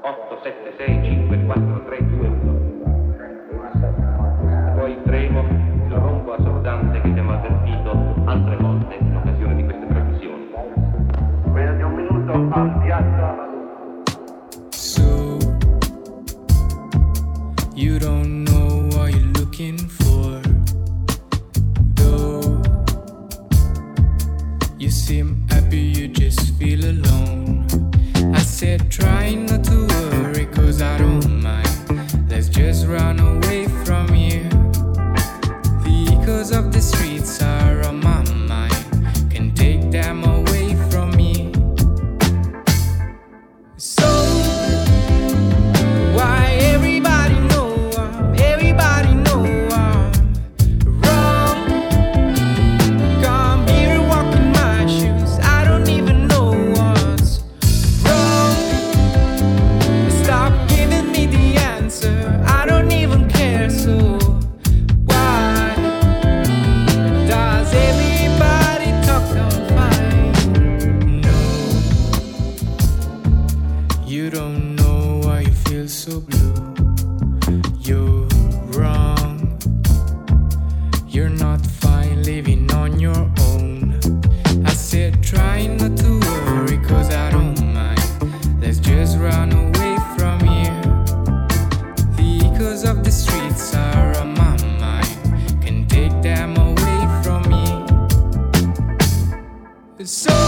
876-54321. Poi il tremo, il rombo assordante che abbiamo avvertito altre volte in occasione di queste trasmissioni. Meno di un minuto al piatto. said, try not to worry, cause I don't mind. Let's just run away. so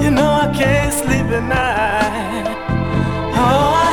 you know I can't sleep at night. Oh,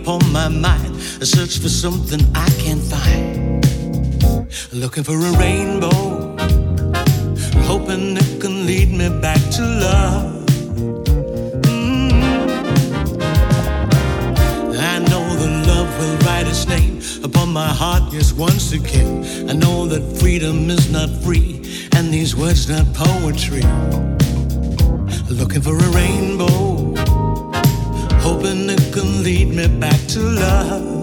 upon my mind. I search for something I can't find. Looking for a rainbow, hoping it can lead me back to love. Mm. I know the love will write its name upon my heart, yes, once again. I know that freedom is not free, and these words not poetry. Looking for a rainbow, hoping it can lead me back to love.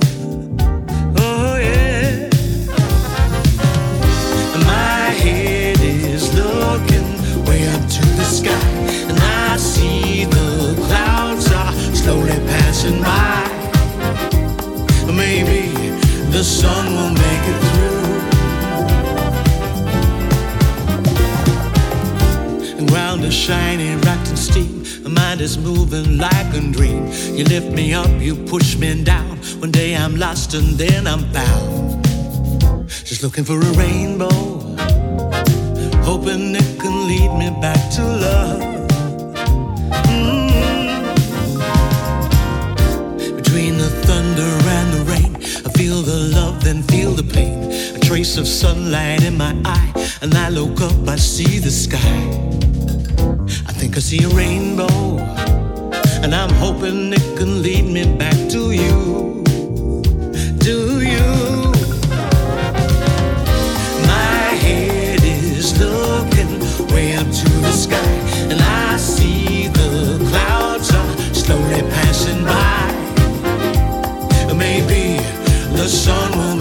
Is moving like a dream. You lift me up, you push me down. One day I'm lost and then I'm found. Just looking for a rainbow, hoping it can lead me back to love. Mm. Between the thunder and the rain, I feel the love, then feel the pain. A trace of sunlight in my eye, and I look up, I see the sky. I see a rainbow, and I'm hoping it can lead me back to you. To you. My head is looking way up to the sky, and I see the clouds are slowly passing by. Maybe the sun will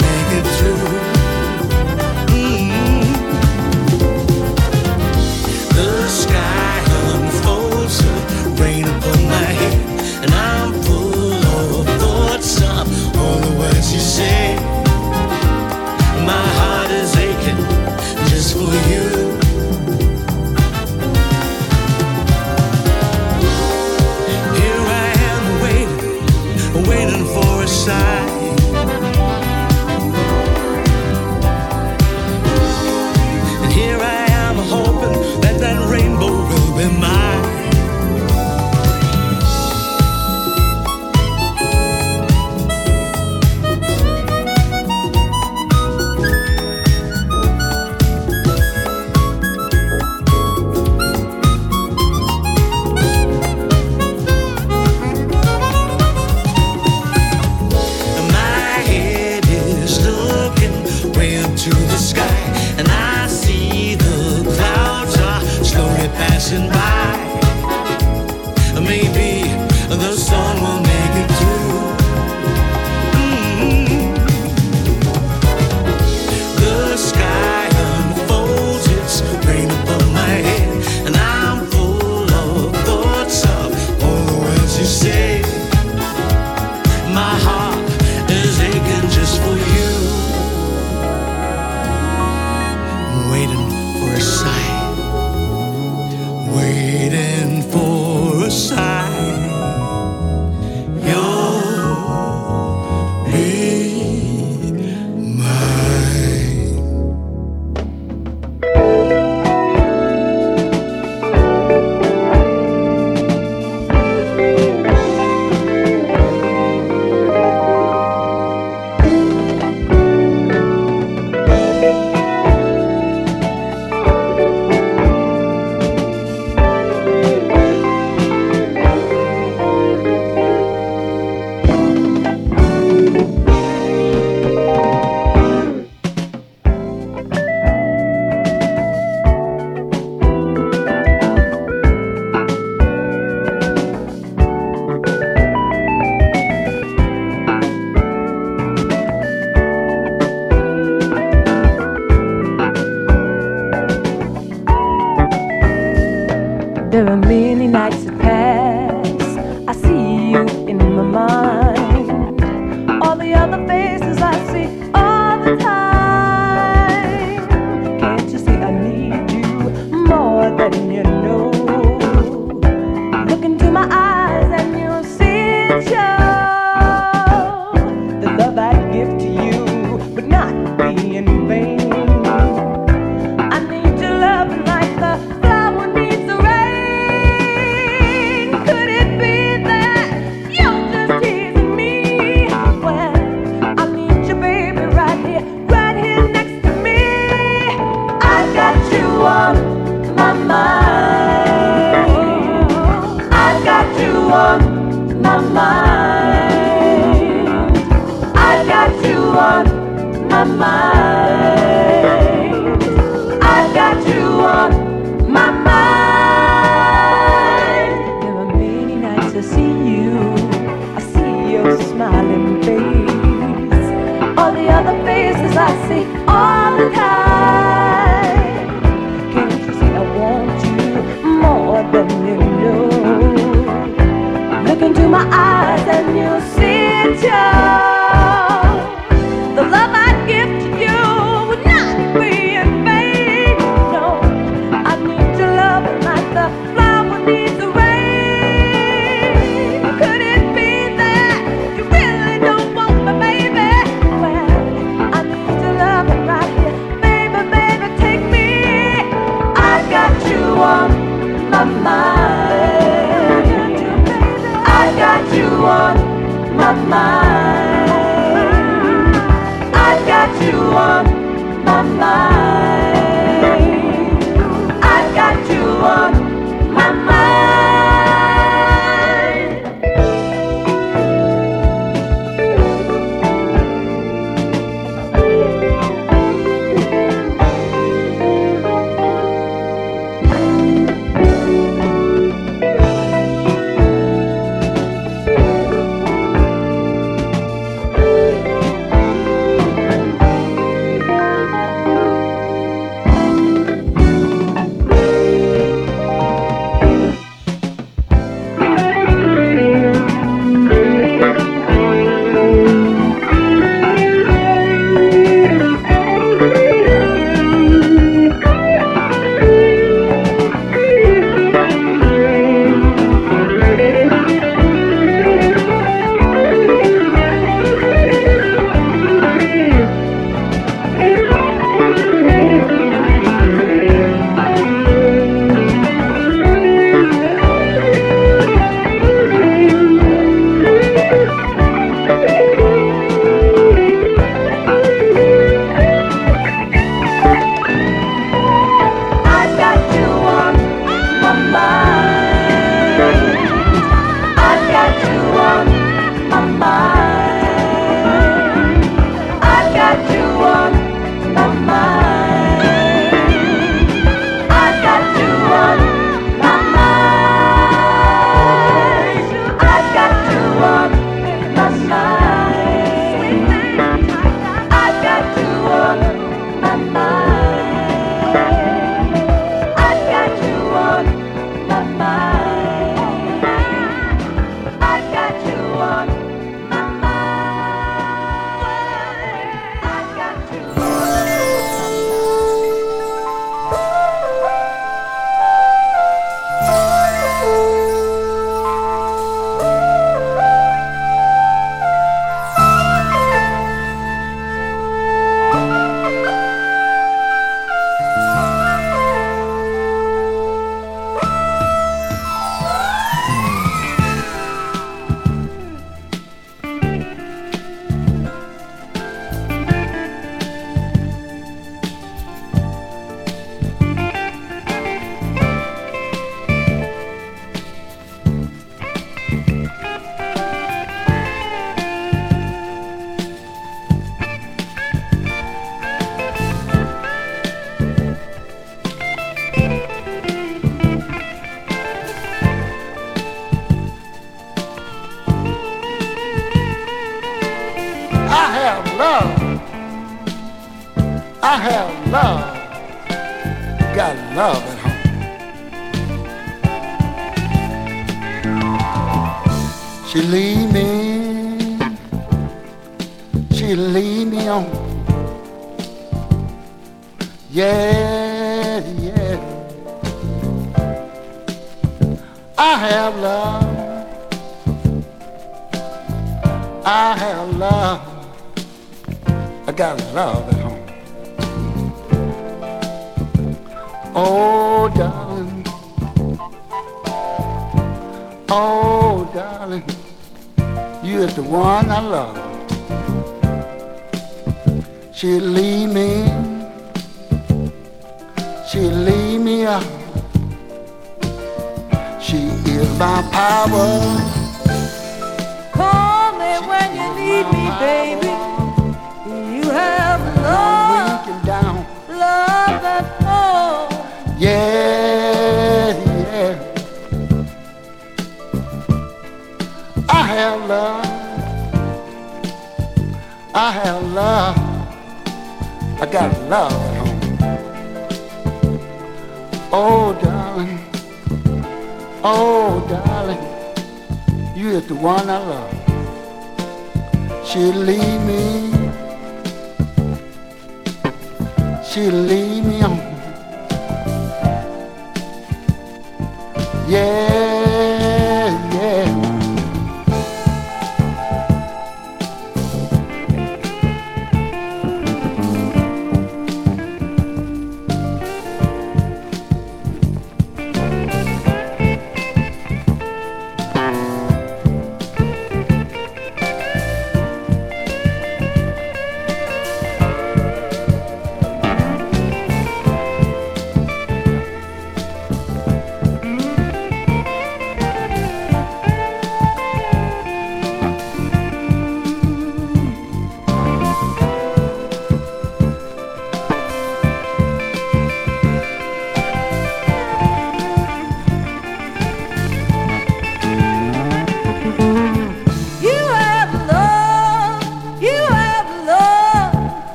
I got love at home. Oh, darling. Oh, darling. You is the one I love. She'll leave me. She'll leave me on. Yeah,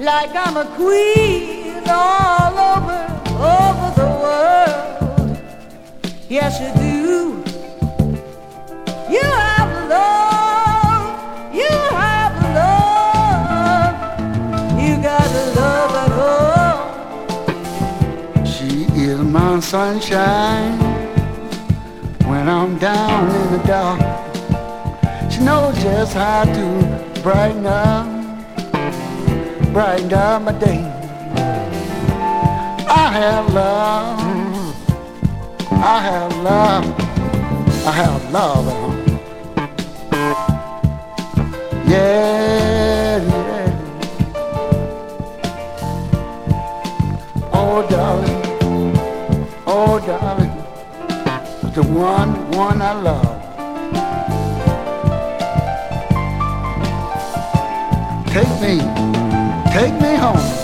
like I'm a queen all over, over the world. Yes, you do. You have love, you have love, you got love at home. She is my sunshine when I'm down in the dark. She knows just how to brighten up, brighten up my day. I have love, I have love, I have love. Yeah, yeah. Oh, darling. Oh, darling, the one, one I love. Take me, take me home.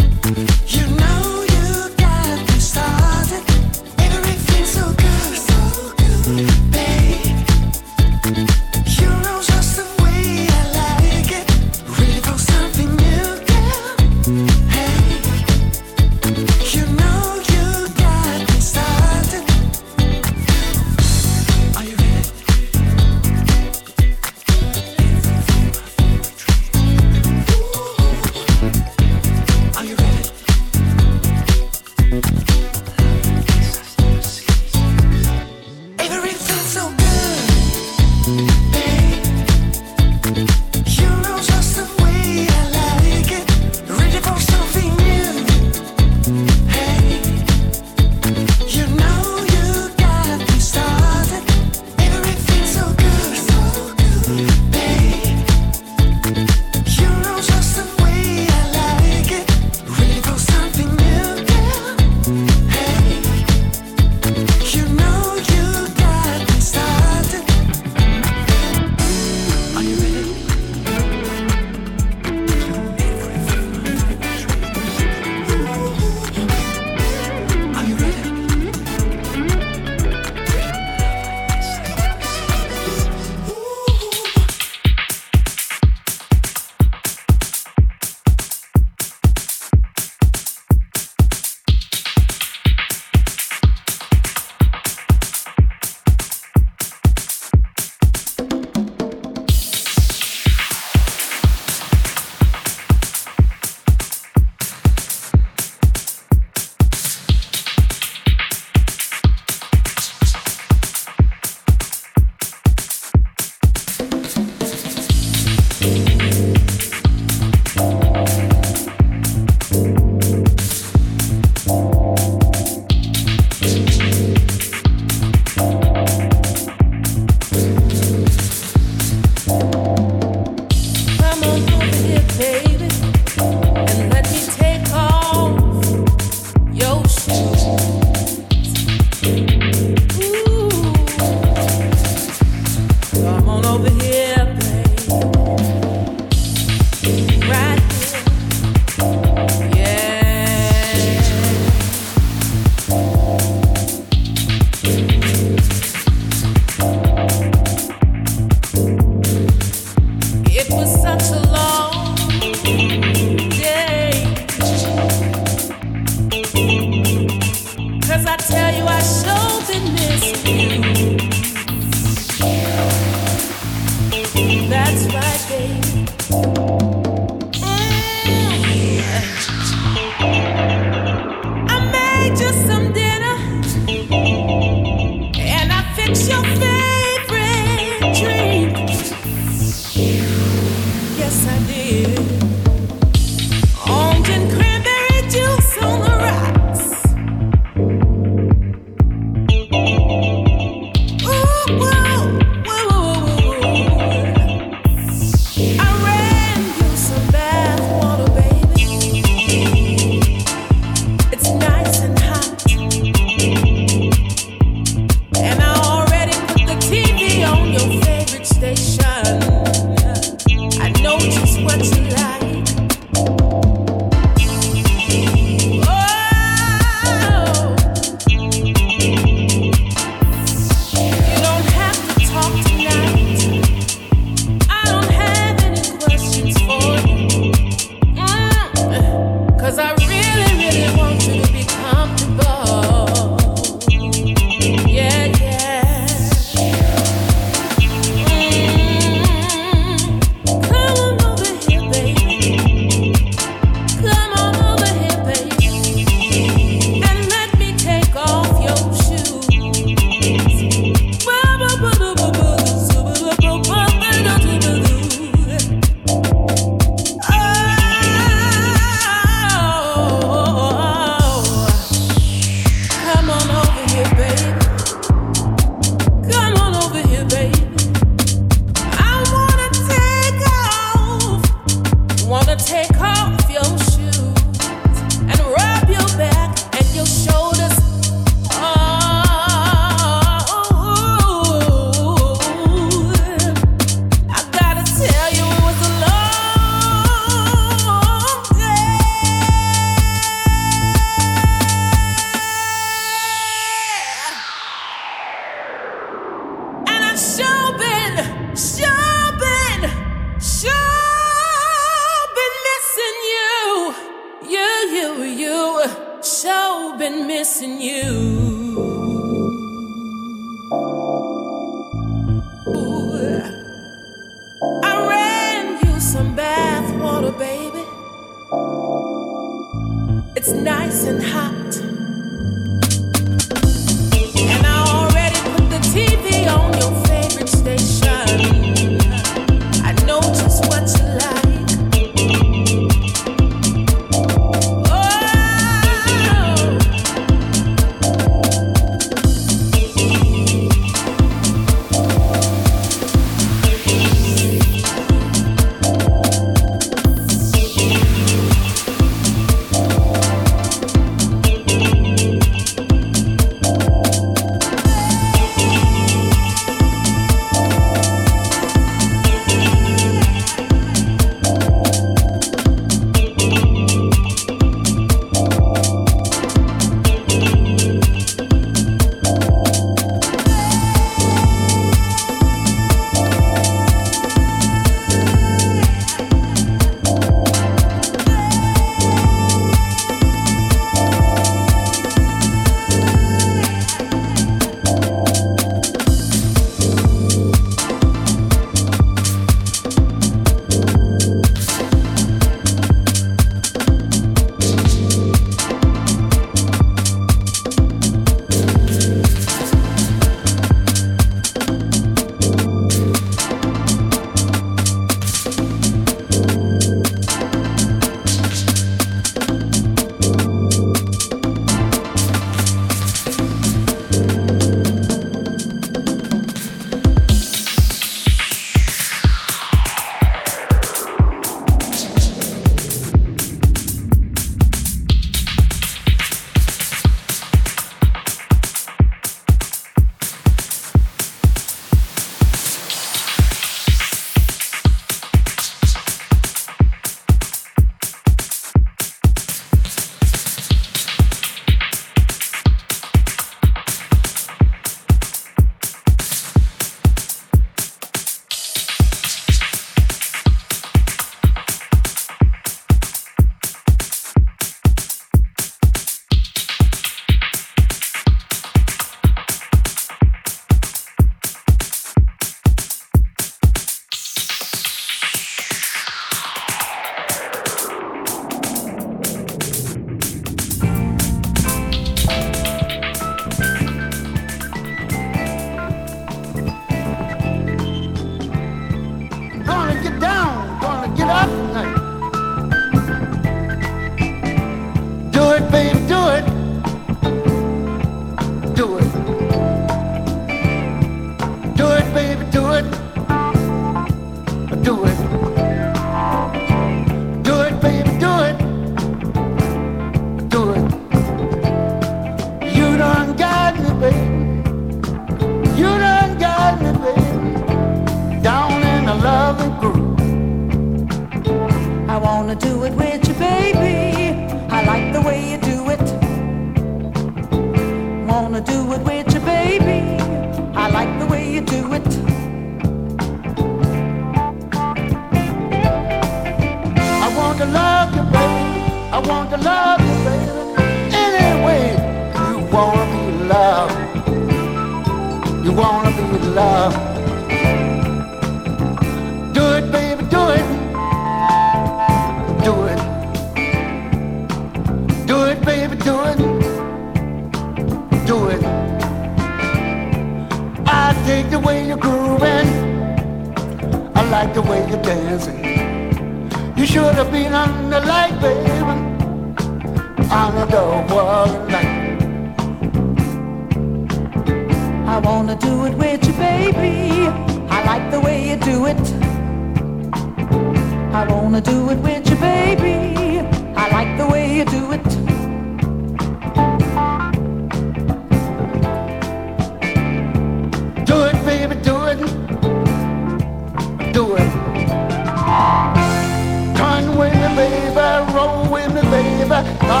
Me,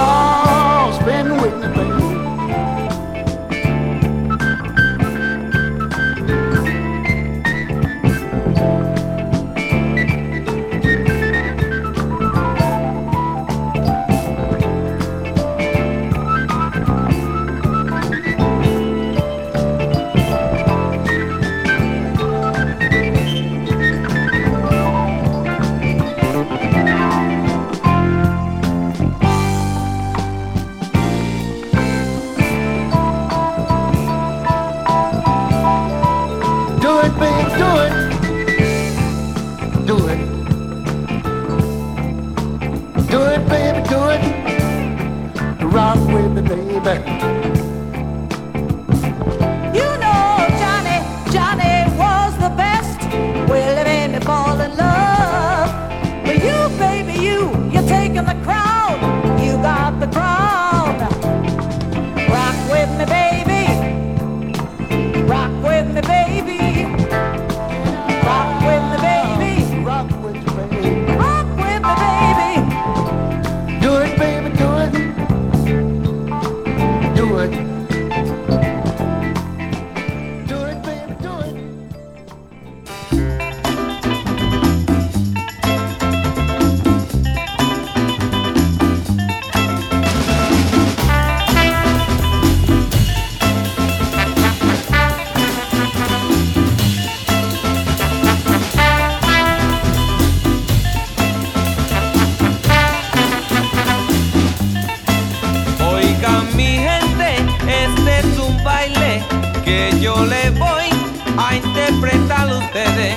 ustedes.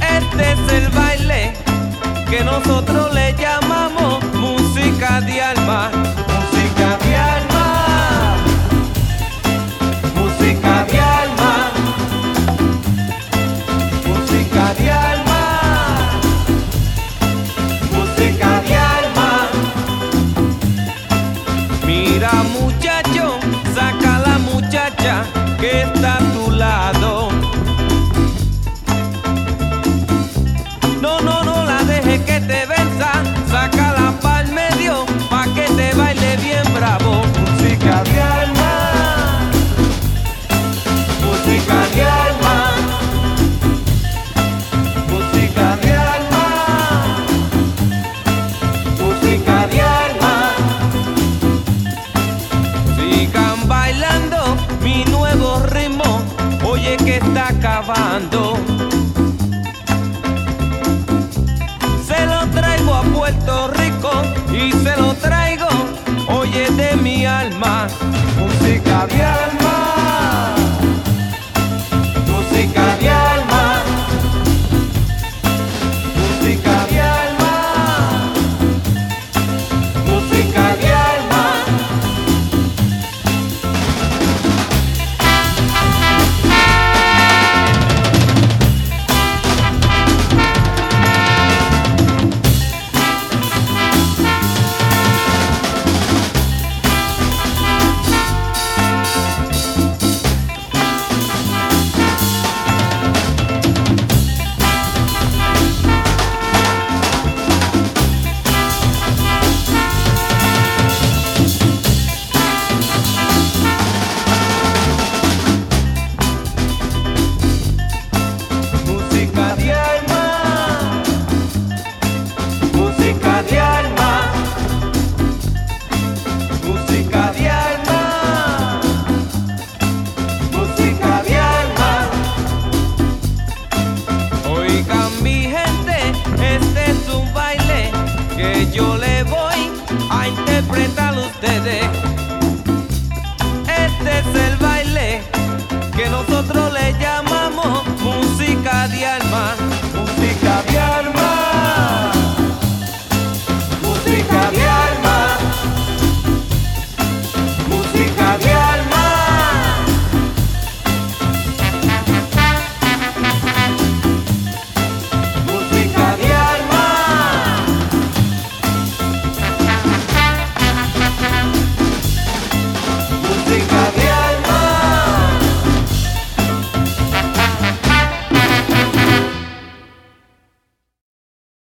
Este es el baile que nosotros le llamamos música de alma. Yeah.